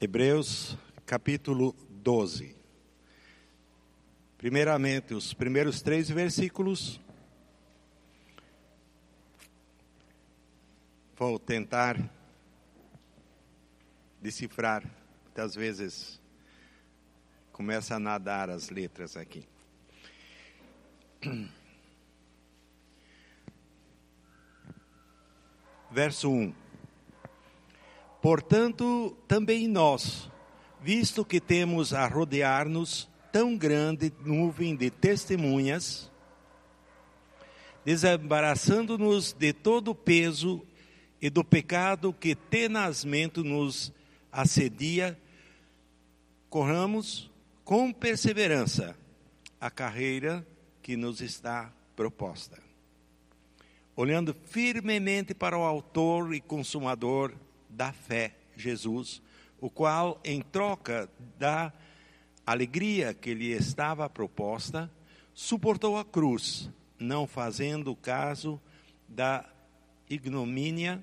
Hebreus capítulo 12. Primeiramente, os primeiros três versículos. Vou tentar decifrar. Muitas vezes começa a nadar as letras aqui. Verso 1. Portanto, também nós, visto que temos a rodear-nos tão grande nuvem de testemunhas, desembaraçando-nos de todo o peso e do pecado que tenazmente nos assedia, corramos com perseverança a carreira que nos está proposta. Olhando firmemente para o Autor e Consumador da fé, Jesus, o qual, em troca da alegria que lhe estava proposta, suportou a cruz, não fazendo caso da ignomínia,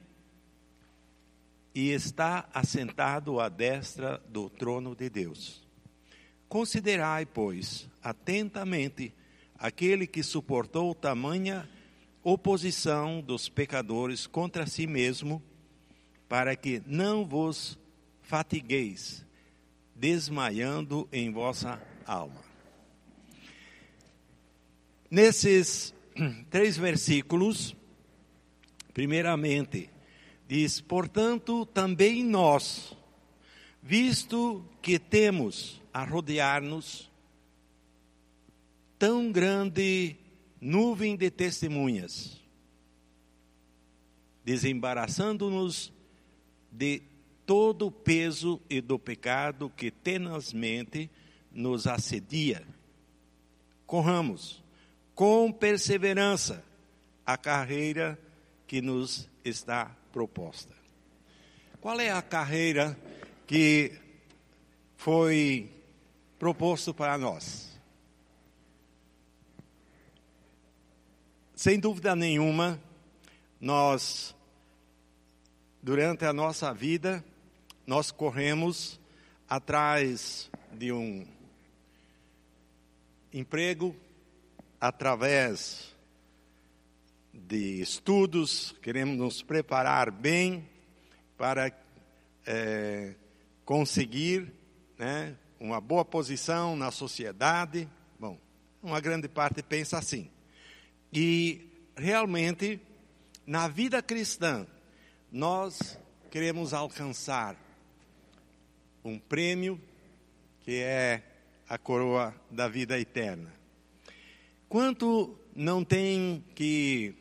e está assentado à destra do trono de Deus. Considerai, pois, atentamente aquele que suportou tamanha oposição dos pecadores contra si mesmo, para que não vos fatigueis, desmaiando em vossa alma. Nesses três versículos, primeiramente, diz: Portanto, também nós, visto que temos a rodear-nos tão grande nuvem de testemunhas, desembaraçando-nos de todo o peso e do pecado que tenazmente nos assedia. Corramos com perseverança a carreira que nos está proposta. Qual é a carreira que foi proposto para nós? Sem dúvida nenhuma, nós durante a nossa vida, nós corremos atrás de um emprego, através de estudos, queremos nos preparar bem para é, conseguir né, uma boa posição na sociedade. Bom, uma grande parte pensa assim. E realmente, na vida cristã, nós queremos alcançar um prêmio que é a coroa da vida eterna. Quanto não tem que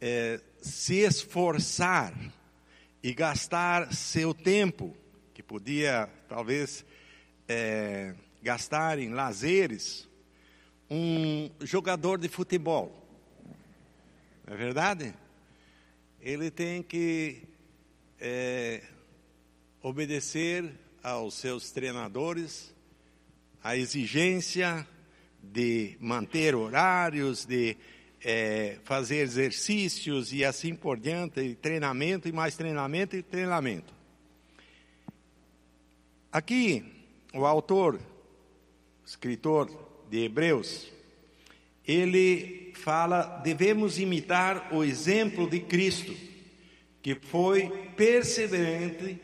é, se esforçar e gastar seu tempo, que podia talvez é, gastar em lazeres, um jogador de futebol. Não é verdade? Ele tem que é, obedecer aos seus treinadores, a exigência de manter horários, de é, fazer exercícios e assim por diante, e treinamento e mais treinamento e treinamento. Aqui, o autor, escritor de Hebreus, ele fala: devemos imitar o exemplo de Cristo, que foi perseverante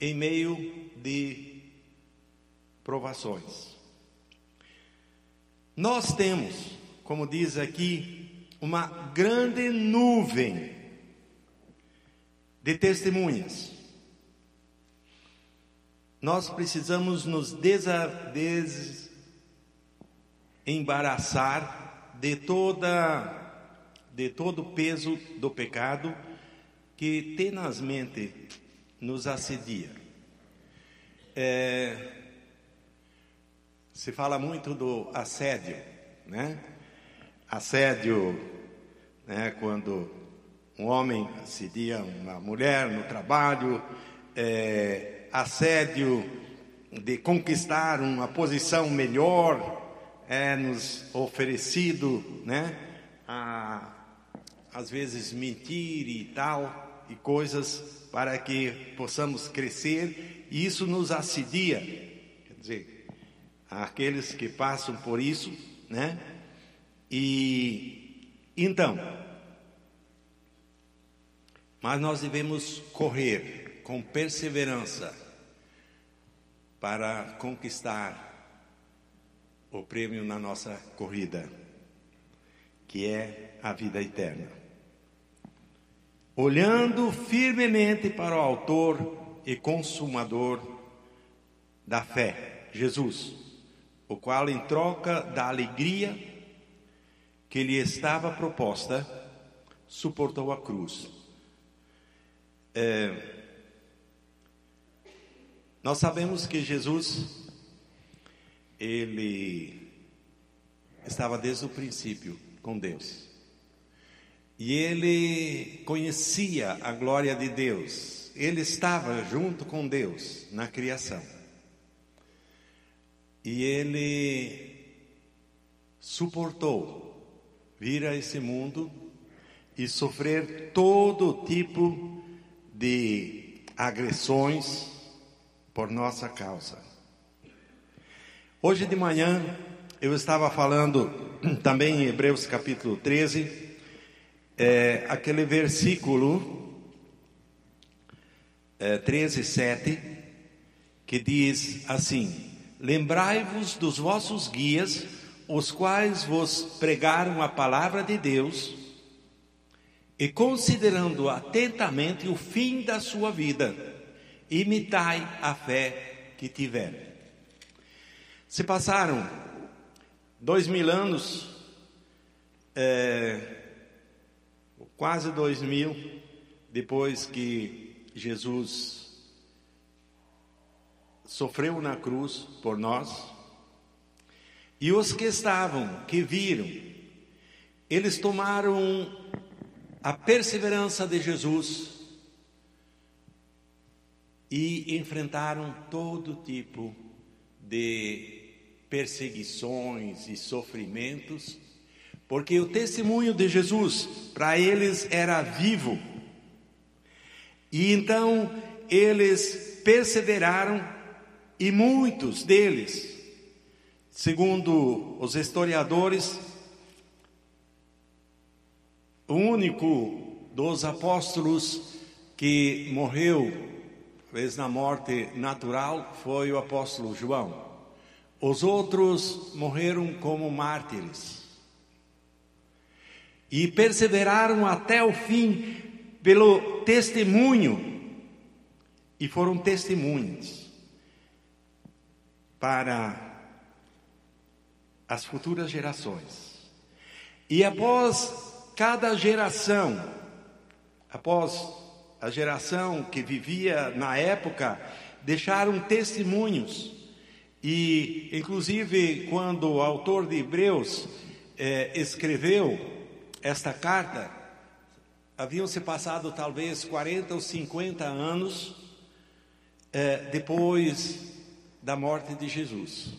em meio de provações. Nós temos, como diz aqui, uma grande nuvem de testemunhas. Nós precisamos nos desa, des, embaraçar de toda de todo o peso do pecado que tenazmente nos assedia. É, se fala muito do assédio, né? Assédio, né? Quando um homem assedia uma mulher no trabalho, é, assédio de conquistar uma posição melhor, é nos oferecido, né? A, às vezes mentir e tal. e coisas para que possamos crescer, e isso nos assedia. Quer dizer, aqueles que passam por isso, né? E então, mas nós devemos correr com perseverança para conquistar o prêmio na nossa corrida, que é a vida eterna. Olhando firmemente para o Autor e Consumador da fé, Jesus, o qual, em troca da alegria que lhe estava proposta, suportou a cruz. É, nós sabemos que Jesus, ele estava desde o princípio com Deus. E ele conhecia a glória de Deus. Ele estava junto com Deus na criação. E ele suportou vir a esse mundo e sofrer todo tipo de agressões por nossa causa. Hoje de manhã eu estava falando também em Hebreus capítulo 13, é, aquele versículo é, 13, 7, que diz assim: Lembrai-vos dos vossos guias, os quais vos pregaram a palavra de Deus, e considerando atentamente o fim da sua vida, imitai a fé que tiveram. Se passaram dois mil anos, é, quase dois mil, depois que Jesus sofreu na cruz por nós, e os que estavam, que viram, eles tomaram a perseverança de Jesus e enfrentaram todo tipo de perseguições e sofrimentos, porque o testemunho de Jesus para eles era vivo. E então eles perseveraram e muitos deles, segundo os historiadores, o único dos apóstolos que morreu fez na morte natural foi o apóstolo João. Os outros morreram como mártires. E perseveraram até o fim pelo testemunho. E foram testemunhas para as futuras gerações. E após cada geração, após a geração que vivia na época, deixaram testemunhos. E, inclusive, quando o autor de Hebreus eh, escreveu esta carta, haviam se passado talvez 40 ou 50 anos eh, depois da morte de Jesus.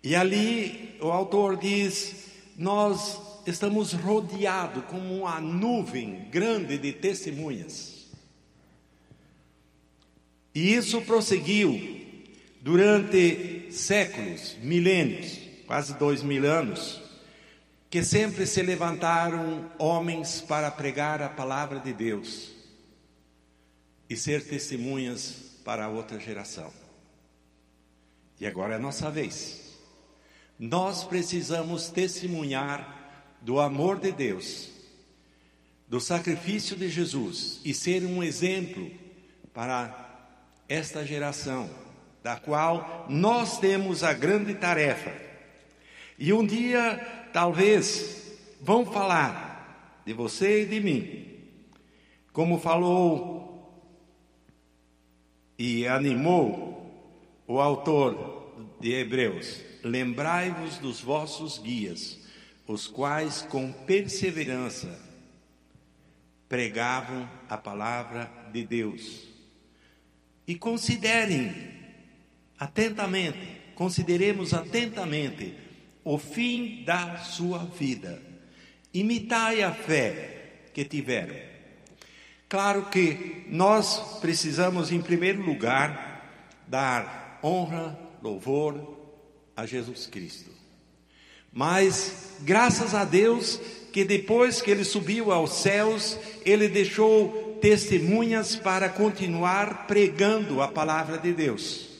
E ali o autor diz: Nós estamos rodeados como uma nuvem grande de testemunhas. E isso prosseguiu durante séculos, milênios, quase dois mil anos, que sempre se levantaram homens para pregar a palavra de Deus e ser testemunhas para a outra geração. E agora é a nossa vez. Nós precisamos testemunhar do amor de Deus, do sacrifício de Jesus e ser um exemplo para esta geração, da qual nós temos a grande tarefa. E um dia, talvez, vão falar de você e de mim, como falou e animou o autor de Hebreus: lembrai-vos dos vossos guias os quais com perseverança pregavam a palavra de Deus. E considerem atentamente, consideremos atentamente o fim da sua vida. Imitai a fé que tiveram. Claro que nós precisamos, em primeiro lugar, dar honra, louvor a Jesus Cristo. Mas, graças a Deus, que depois que ele subiu aos céus, ele deixou testemunhas para continuar pregando a palavra de Deus.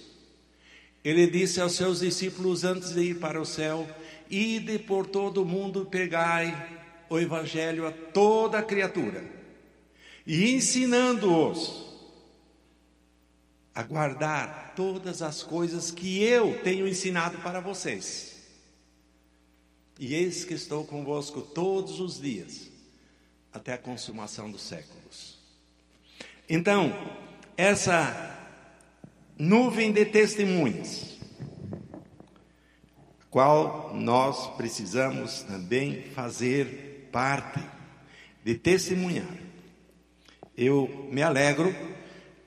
Ele disse aos seus discípulos antes de ir para o céu: Ide por todo o mundo, pregai o evangelho a toda criatura e ensinando-os a guardar todas as coisas que eu tenho ensinado para vocês. E eis que estou convosco todos os dias, até a consumação dos séculos. Então, essa nuvem de testemunhas, qual nós precisamos também fazer parte de testemunhar. Eu me alegro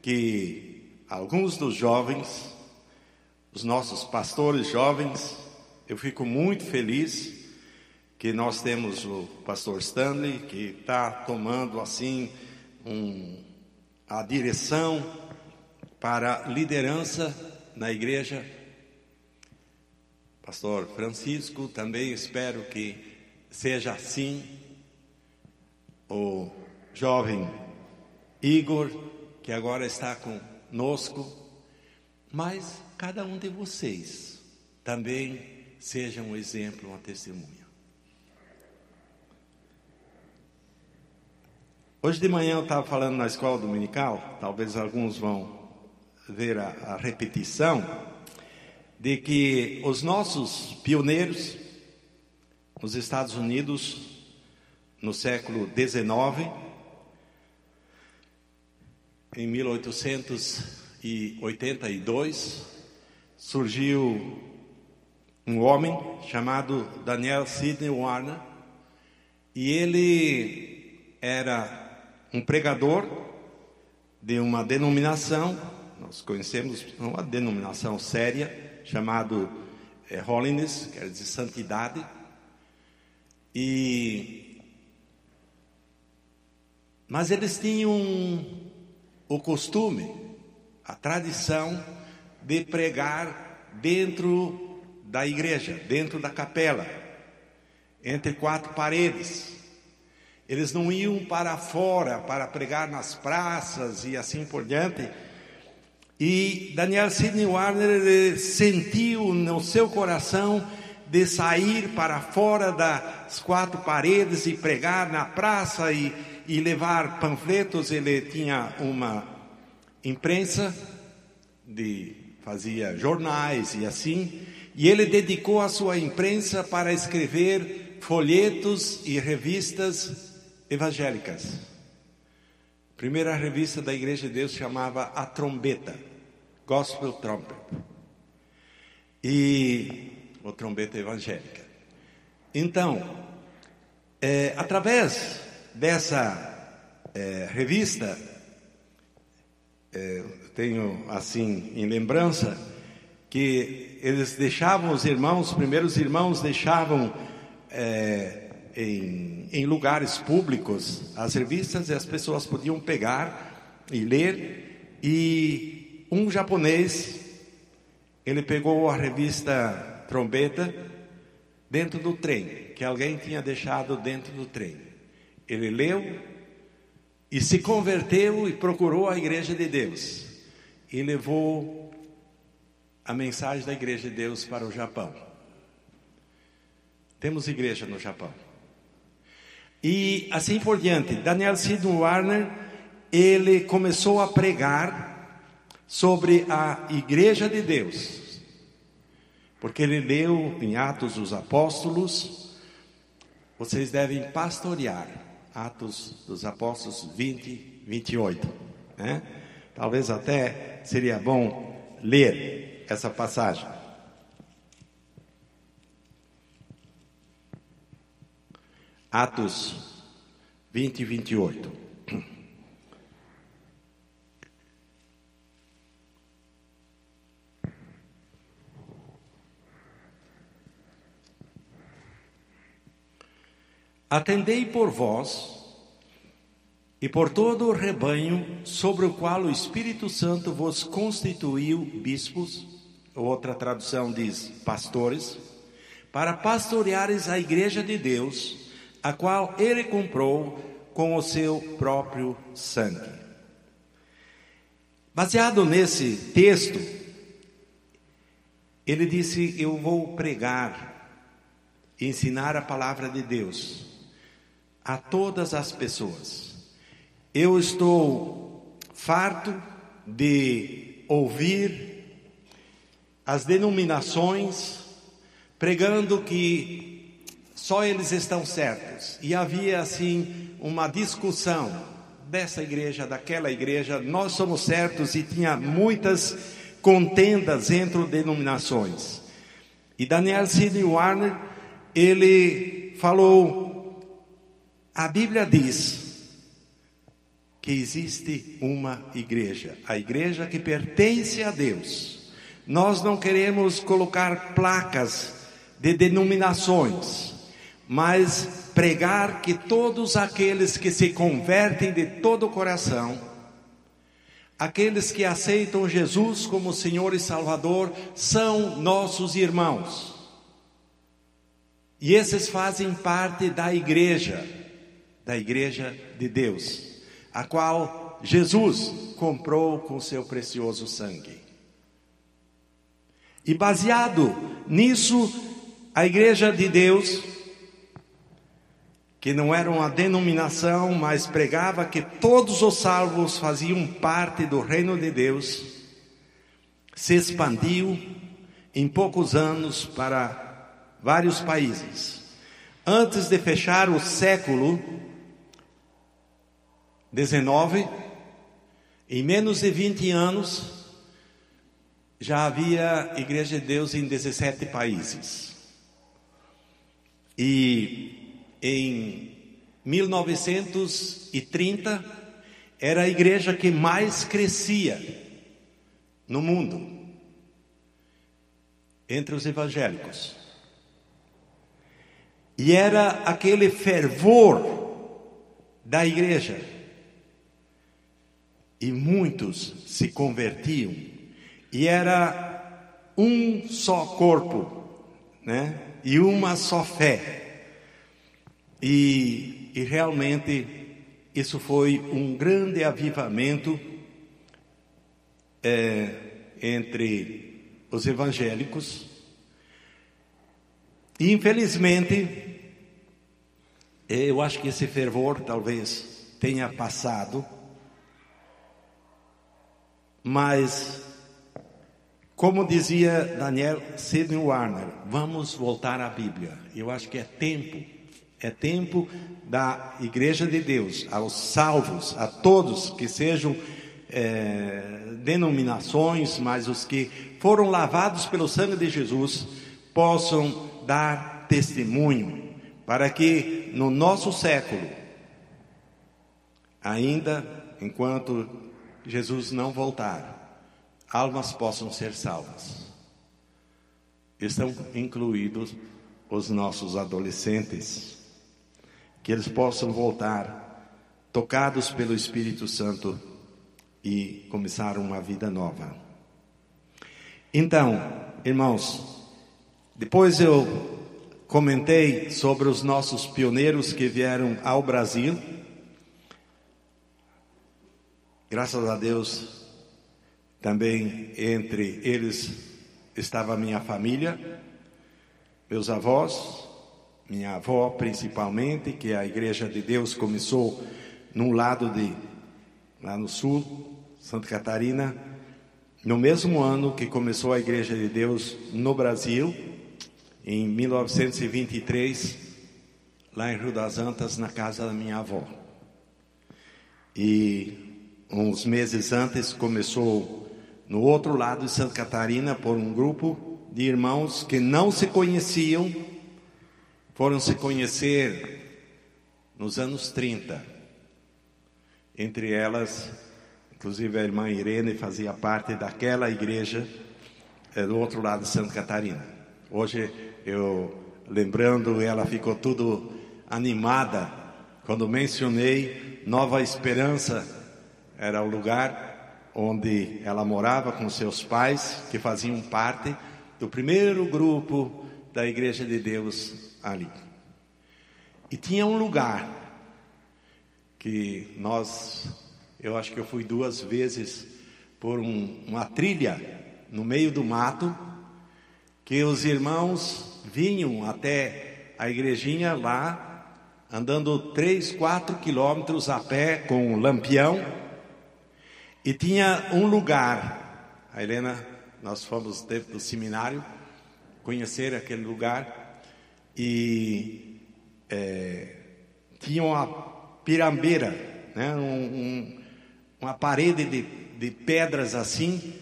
que alguns dos jovens, os nossos pastores jovens, eu fico muito feliz que nós temos o pastor Stanley, que está tomando assim um, a direção para liderança na igreja. Pastor Francisco, também espero que seja assim. O jovem Igor, que agora está conosco, mas cada um de vocês também seja um exemplo, uma testemunha. Hoje de manhã eu estava falando na escola dominical, talvez alguns vão ver a, a repetição, de que os nossos pioneiros nos Estados Unidos, no século XIX, em 1882, surgiu um homem chamado Daniel Sidney Warner, e ele era um pregador de uma denominação, nós conhecemos uma denominação séria, chamado é, Holiness, quer dizer santidade, e mas eles tinham o costume, a tradição de pregar dentro da igreja, dentro da capela, entre quatro paredes. Eles não iam para fora para pregar nas praças e assim por diante. E Daniel Sidney Warner sentiu no seu coração de sair para fora das quatro paredes e pregar na praça e e levar panfletos, ele tinha uma imprensa de fazia jornais e assim, e ele dedicou a sua imprensa para escrever folhetos e revistas evangélicas. Primeira revista da Igreja de Deus chamava A Trombeta, Gospel Trumpet. E o trombeta evangélica. Então, é, através dessa é, revista, é, tenho assim em lembrança, que eles deixavam os irmãos, os primeiros irmãos deixavam é, em, em lugares públicos as revistas e as pessoas podiam pegar e ler. E um japonês, ele pegou a revista Trombeta dentro do trem, que alguém tinha deixado dentro do trem. Ele leu e se converteu e procurou a igreja de Deus e levou a mensagem da igreja de Deus para o Japão. Temos igreja no Japão. E assim por diante, Daniel Sidney Warner, ele começou a pregar sobre a igreja de Deus. Porque ele leu em Atos dos Apóstolos, vocês devem pastorear Atos dos Apóstolos 20, 28. Né? Talvez até seria bom ler essa passagem. Atos 20 e 28. Atendei por vós e por todo o rebanho sobre o qual o Espírito Santo vos constituiu bispos, outra tradução diz pastores, para pastoreares a igreja de Deus, a qual ele comprou com o seu próprio sangue. Baseado nesse texto, ele disse: Eu vou pregar, ensinar a palavra de Deus a todas as pessoas. Eu estou farto de ouvir as denominações pregando que só eles estão certos. E havia assim uma discussão dessa igreja, daquela igreja, nós somos certos e tinha muitas contendas entre denominações. E Daniel Sidney Warner, ele falou, a Bíblia diz que existe uma igreja, a igreja que pertence a Deus. Nós não queremos colocar placas de denominações, mas pregar que todos aqueles que se convertem de todo o coração, aqueles que aceitam Jesus como Senhor e Salvador, são nossos irmãos. E esses fazem parte da igreja, da igreja de Deus a qual Jesus comprou com seu precioso sangue. E baseado nisso, a Igreja de Deus, que não era uma denominação, mas pregava que todos os salvos faziam parte do reino de Deus, se expandiu em poucos anos para vários países. Antes de fechar o século, 19, em menos de 20 anos, já havia Igreja de Deus em 17 países. E em 1930, era a igreja que mais crescia no mundo, entre os evangélicos. E era aquele fervor da igreja e muitos se convertiam, e era um só corpo, né? E uma só fé. E, e realmente isso foi um grande avivamento é, entre os evangélicos. E infelizmente, eu acho que esse fervor talvez tenha passado mas, como dizia Daniel Sidney Warner, vamos voltar à Bíblia. Eu acho que é tempo, é tempo da Igreja de Deus, aos salvos, a todos que sejam é, denominações, mas os que foram lavados pelo sangue de Jesus, possam dar testemunho, para que no nosso século, ainda enquanto Jesus não voltar, almas possam ser salvas. Estão incluídos os nossos adolescentes, que eles possam voltar tocados pelo Espírito Santo e começar uma vida nova. Então, irmãos, depois eu comentei sobre os nossos pioneiros que vieram ao Brasil Graças a Deus, também entre eles estava minha família, meus avós, minha avó principalmente, que a Igreja de Deus começou num lado de, lá no sul, Santa Catarina, no mesmo ano que começou a Igreja de Deus no Brasil, em 1923, lá em Rio das Antas, na casa da minha avó. E uns meses antes, começou no outro lado de Santa Catarina por um grupo de irmãos que não se conheciam, foram se conhecer nos anos 30. Entre elas, inclusive a irmã Irene fazia parte daquela igreja é, do outro lado de Santa Catarina. Hoje, eu lembrando, ela ficou tudo animada quando mencionei Nova Esperança era o lugar onde ela morava com seus pais, que faziam parte do primeiro grupo da Igreja de Deus ali. E tinha um lugar que nós, eu acho que eu fui duas vezes por um, uma trilha no meio do mato, que os irmãos vinham até a igrejinha lá, andando três, quatro quilômetros a pé com um lampião, e tinha um lugar, a Helena, nós fomos dentro do seminário, conhecer aquele lugar, e é, tinha uma pirambeira, né, um, um, uma parede de, de pedras assim,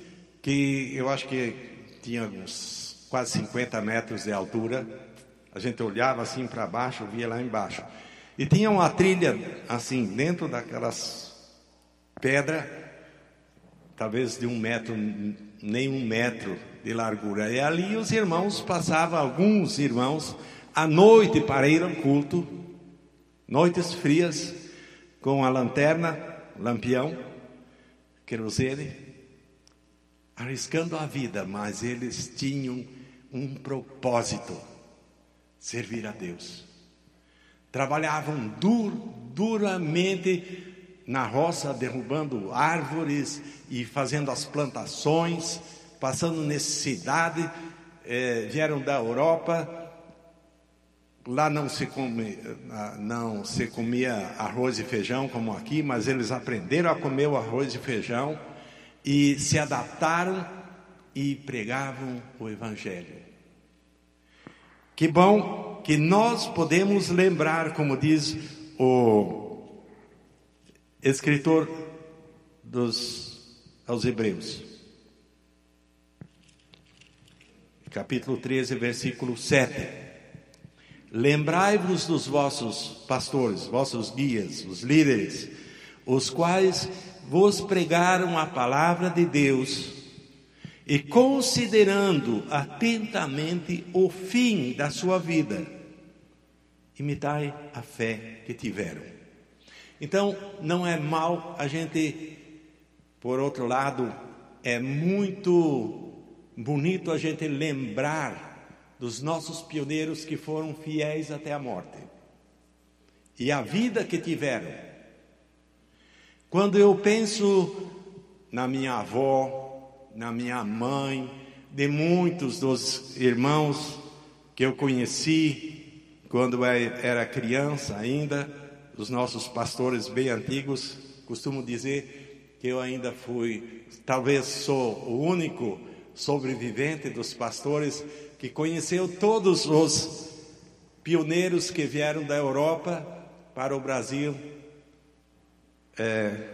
que eu acho que tinha uns quase 50 metros de altura. A gente olhava assim para baixo, via lá embaixo. E tinha uma trilha assim, dentro daquelas pedras, talvez de um metro, nem um metro de largura. E ali os irmãos passavam, alguns irmãos, à noite para ir ao culto, noites frias, com a lanterna, lampião, querosene, arriscando a vida, mas eles tinham um propósito: servir a Deus. Trabalhavam dur, duramente na roça, derrubando árvores e fazendo as plantações, passando necessidade. Eh, vieram da Europa. Lá não se, come, não se comia arroz e feijão como aqui, mas eles aprenderam a comer o arroz e feijão e se adaptaram e pregavam o Evangelho. Que bom que nós podemos lembrar, como diz o escritor dos aos Hebreus, capítulo 13, versículo 7. Lembrai-vos dos vossos pastores, vossos guias, os líderes, os quais vos pregaram a palavra de Deus e considerando atentamente o fim da sua vida, imitai a fé que tiveram. Então, não é mal a gente, por outro lado, é muito bonito a gente lembrar dos nossos pioneiros que foram fiéis até a morte. E a vida que tiveram. Quando eu penso na minha avó, na minha mãe, de muitos dos irmãos que eu conheci quando era criança ainda, os nossos pastores bem antigos, costumo dizer que eu ainda fui, talvez sou o único sobrevivente dos pastores que conheceu todos os pioneiros que vieram da Europa para o Brasil é,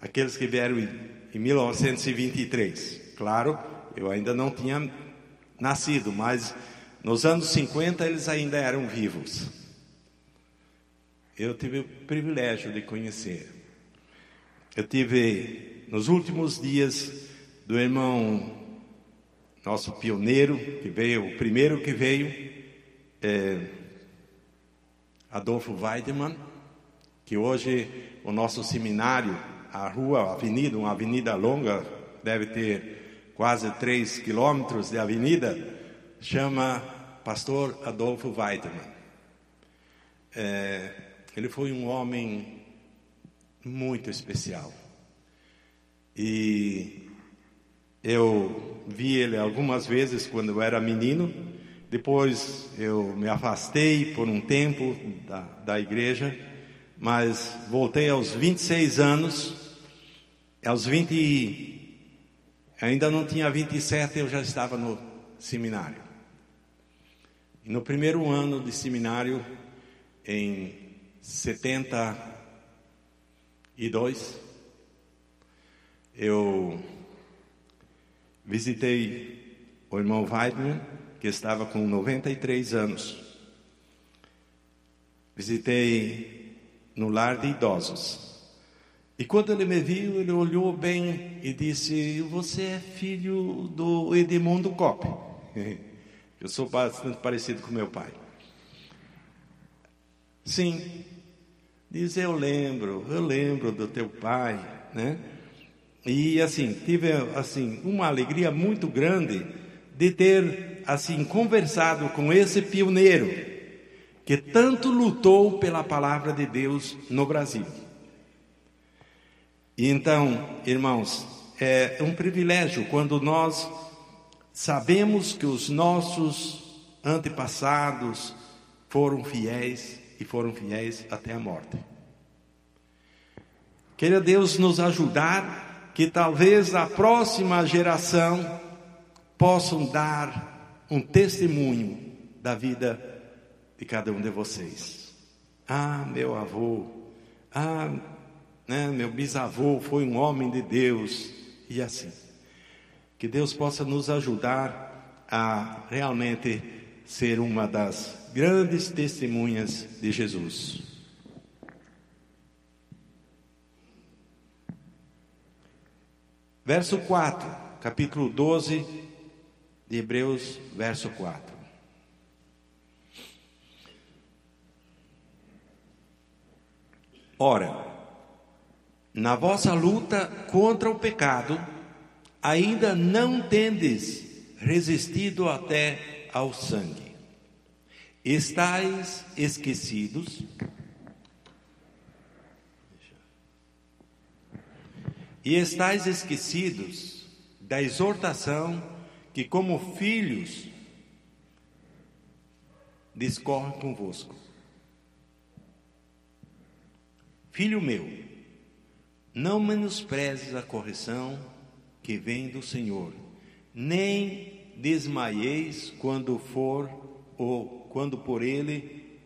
aqueles que vieram em, em 1923. Claro, eu ainda não tinha nascido, mas nos anos 50 eles ainda eram vivos. Eu tive o privilégio de conhecer. Eu tive nos últimos dias do irmão, nosso pioneiro, que veio, o primeiro que veio, é, Adolfo Weidemann, que hoje o nosso seminário, a rua, a avenida, uma avenida longa, deve ter quase 3 quilômetros de avenida, chama Pastor Adolfo Weidmann. É, ele foi um homem muito especial. E eu vi ele algumas vezes quando eu era menino. Depois eu me afastei por um tempo da, da igreja mas voltei aos 26 anos, aos 20, ainda não tinha 27, eu já estava no seminário. E no primeiro ano de seminário, em 72, eu visitei o irmão Weidman, que estava com 93 anos. Visitei no lar de idosos. E quando ele me viu, ele olhou bem e disse: Você é filho do Edmundo Cop. Eu sou bastante parecido com meu pai. Sim, Diz: Eu lembro, eu lembro do teu pai, né? E assim, tive assim uma alegria muito grande de ter assim conversado com esse pioneiro que tanto lutou pela palavra de Deus no Brasil. E então, irmãos, é um privilégio quando nós sabemos que os nossos antepassados foram fiéis e foram fiéis até a morte. Queira Deus nos ajudar que talvez a próxima geração possam dar um testemunho da vida de cada um de vocês. Ah, meu avô, ah, né, meu bisavô foi um homem de Deus e assim. Que Deus possa nos ajudar a realmente ser uma das grandes testemunhas de Jesus. Verso 4, capítulo 12 de Hebreus, verso 4. Ora, na vossa luta contra o pecado, ainda não tendes resistido até ao sangue. Estais esquecidos? E estais esquecidos da exortação que, como filhos, discorre convosco. Filho meu, não menosprezes a correção que vem do Senhor, nem desmaieis quando for ou quando por ele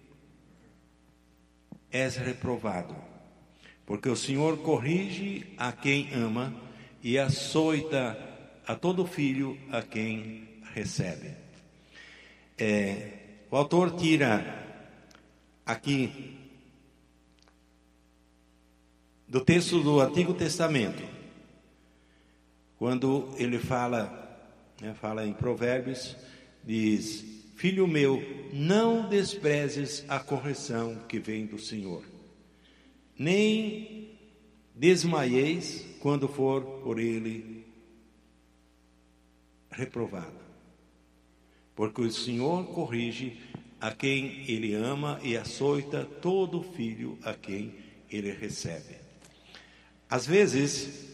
és reprovado. Porque o Senhor corrige a quem ama e açoita a todo filho a quem recebe. É, o autor tira aqui do texto do Antigo Testamento, quando ele fala, né, fala em Provérbios, diz: Filho meu, não desprezes a correção que vem do Senhor, nem desmaieis quando for por ele reprovado. Porque o Senhor corrige a quem ele ama e açoita todo filho a quem ele recebe. Às vezes,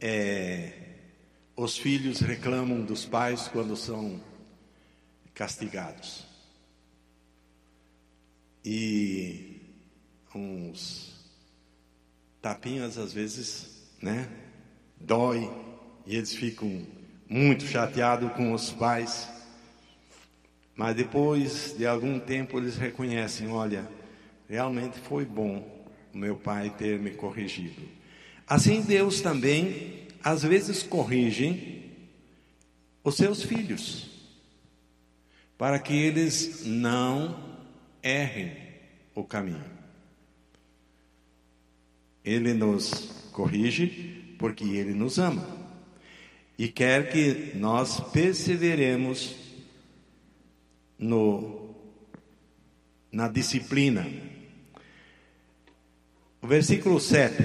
é, os filhos reclamam dos pais quando são castigados. E uns tapinhas às vezes, né? Dói e eles ficam muito chateados com os pais. Mas depois de algum tempo eles reconhecem, olha, realmente foi bom o meu pai ter me corrigido. Assim Deus também às vezes corrige os seus filhos para que eles não errem o caminho. Ele nos corrige porque ele nos ama. E quer que nós perseveremos no na disciplina. O versículo 7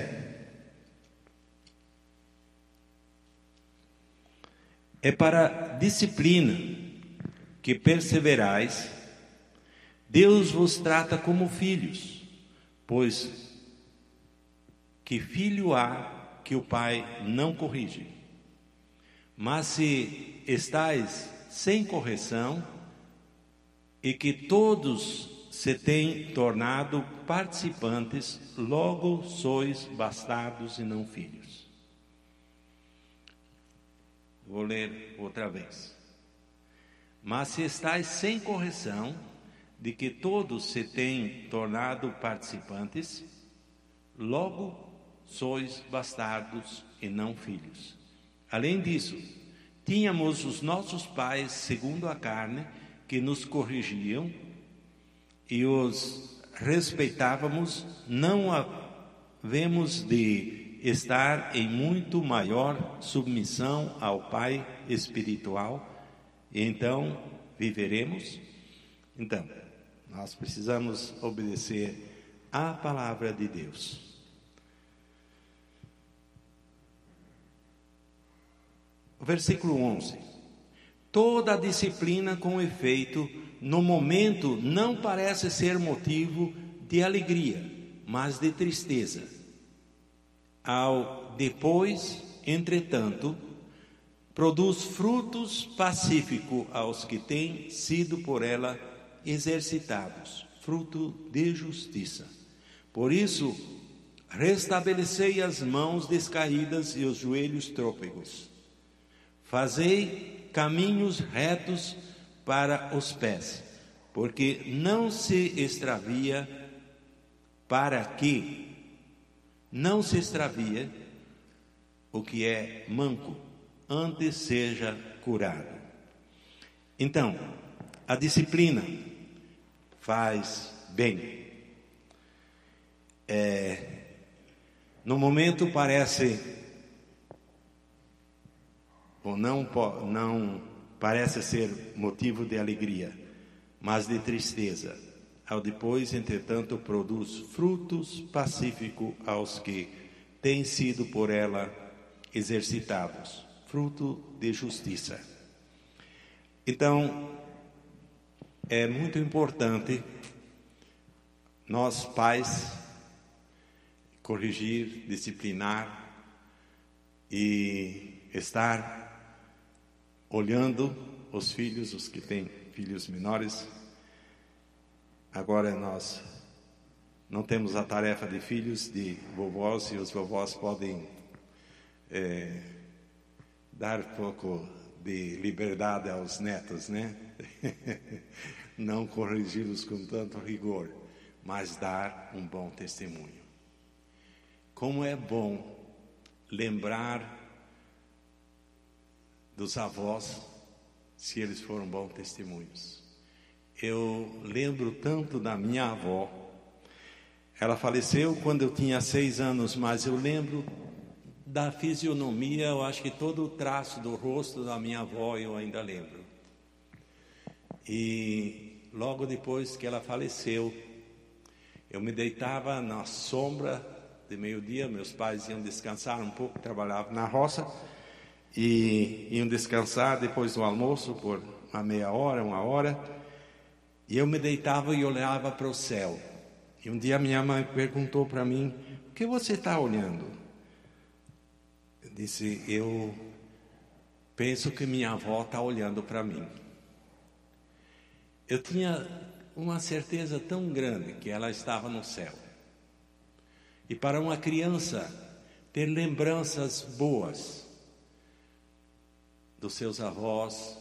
é para disciplina que perseverais, Deus vos trata como filhos, pois que filho há que o pai não corrige? Mas se estais sem correção, e que todos se têm tornado participantes, logo sois bastardos e não filhos. Vou ler outra vez. Mas se estáis sem correção, de que todos se têm tornado participantes, logo sois bastardos e não filhos. Além disso, tínhamos os nossos pais, segundo a carne, que nos corrigiam e os respeitávamos, não havemos de estar em muito maior submissão ao Pai espiritual então viveremos. Então, nós precisamos obedecer a palavra de Deus. Versículo 11. Toda disciplina com efeito, no momento, não parece ser motivo de alegria, mas de tristeza. Ao depois, entretanto, produz frutos pacíficos aos que têm sido por ela exercitados, fruto de justiça. Por isso, restabelecei as mãos descaídas e os joelhos trôpegos. Fazei caminhos retos para os pés, porque não se extravia para que não se extravia o que é manco antes seja curado. Então, a disciplina faz bem. É, no momento parece ou não não parece ser motivo de alegria, mas de tristeza. Ao depois, entretanto, produz frutos pacíficos aos que têm sido por ela exercitados fruto de justiça. Então, é muito importante nós pais corrigir, disciplinar e estar olhando os filhos, os que têm filhos menores. Agora nós não temos a tarefa de filhos de vovós e os vovós podem é, dar pouco de liberdade aos netos, né? Não corrigi-los com tanto rigor, mas dar um bom testemunho. Como é bom lembrar dos avós, se eles foram bons testemunhos. Eu lembro tanto da minha avó. Ela faleceu quando eu tinha seis anos, mas eu lembro da fisionomia, eu acho que todo o traço do rosto da minha avó eu ainda lembro. E logo depois que ela faleceu, eu me deitava na sombra de meio-dia, meus pais iam descansar um pouco, trabalhavam na roça, e iam descansar depois do almoço por uma meia hora, uma hora, e eu me deitava e olhava para o céu. E um dia minha mãe perguntou para mim: O que você está olhando? disse: Eu penso que minha avó está olhando para mim. Eu tinha uma certeza tão grande que ela estava no céu. E para uma criança ter lembranças boas dos seus avós,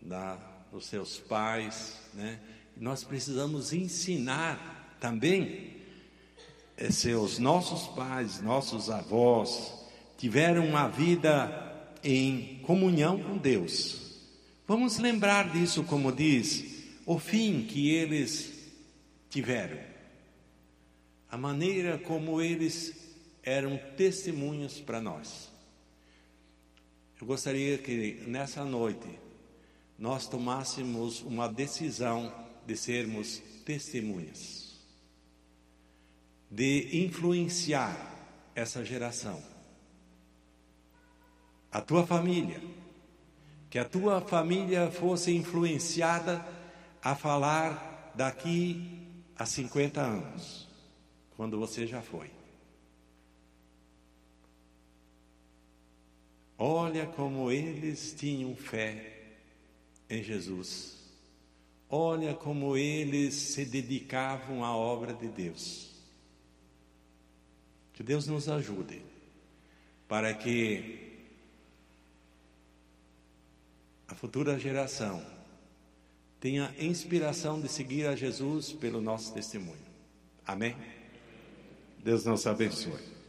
da, dos seus pais, né? Nós precisamos ensinar também eh, seus nossos pais, nossos avós, tiveram uma vida em comunhão com Deus. Vamos lembrar disso, como diz, o fim que eles tiveram, a maneira como eles eram testemunhos para nós. Eu gostaria que nessa noite nós tomássemos uma decisão de sermos testemunhas, de influenciar essa geração a tua família, que a tua família fosse influenciada a falar daqui a 50 anos, quando você já foi. Olha como eles tinham fé em Jesus. Olha como eles se dedicavam à obra de Deus. Que Deus nos ajude para que a futura geração tenha inspiração de seguir a Jesus pelo nosso testemunho. Amém? Deus nos abençoe.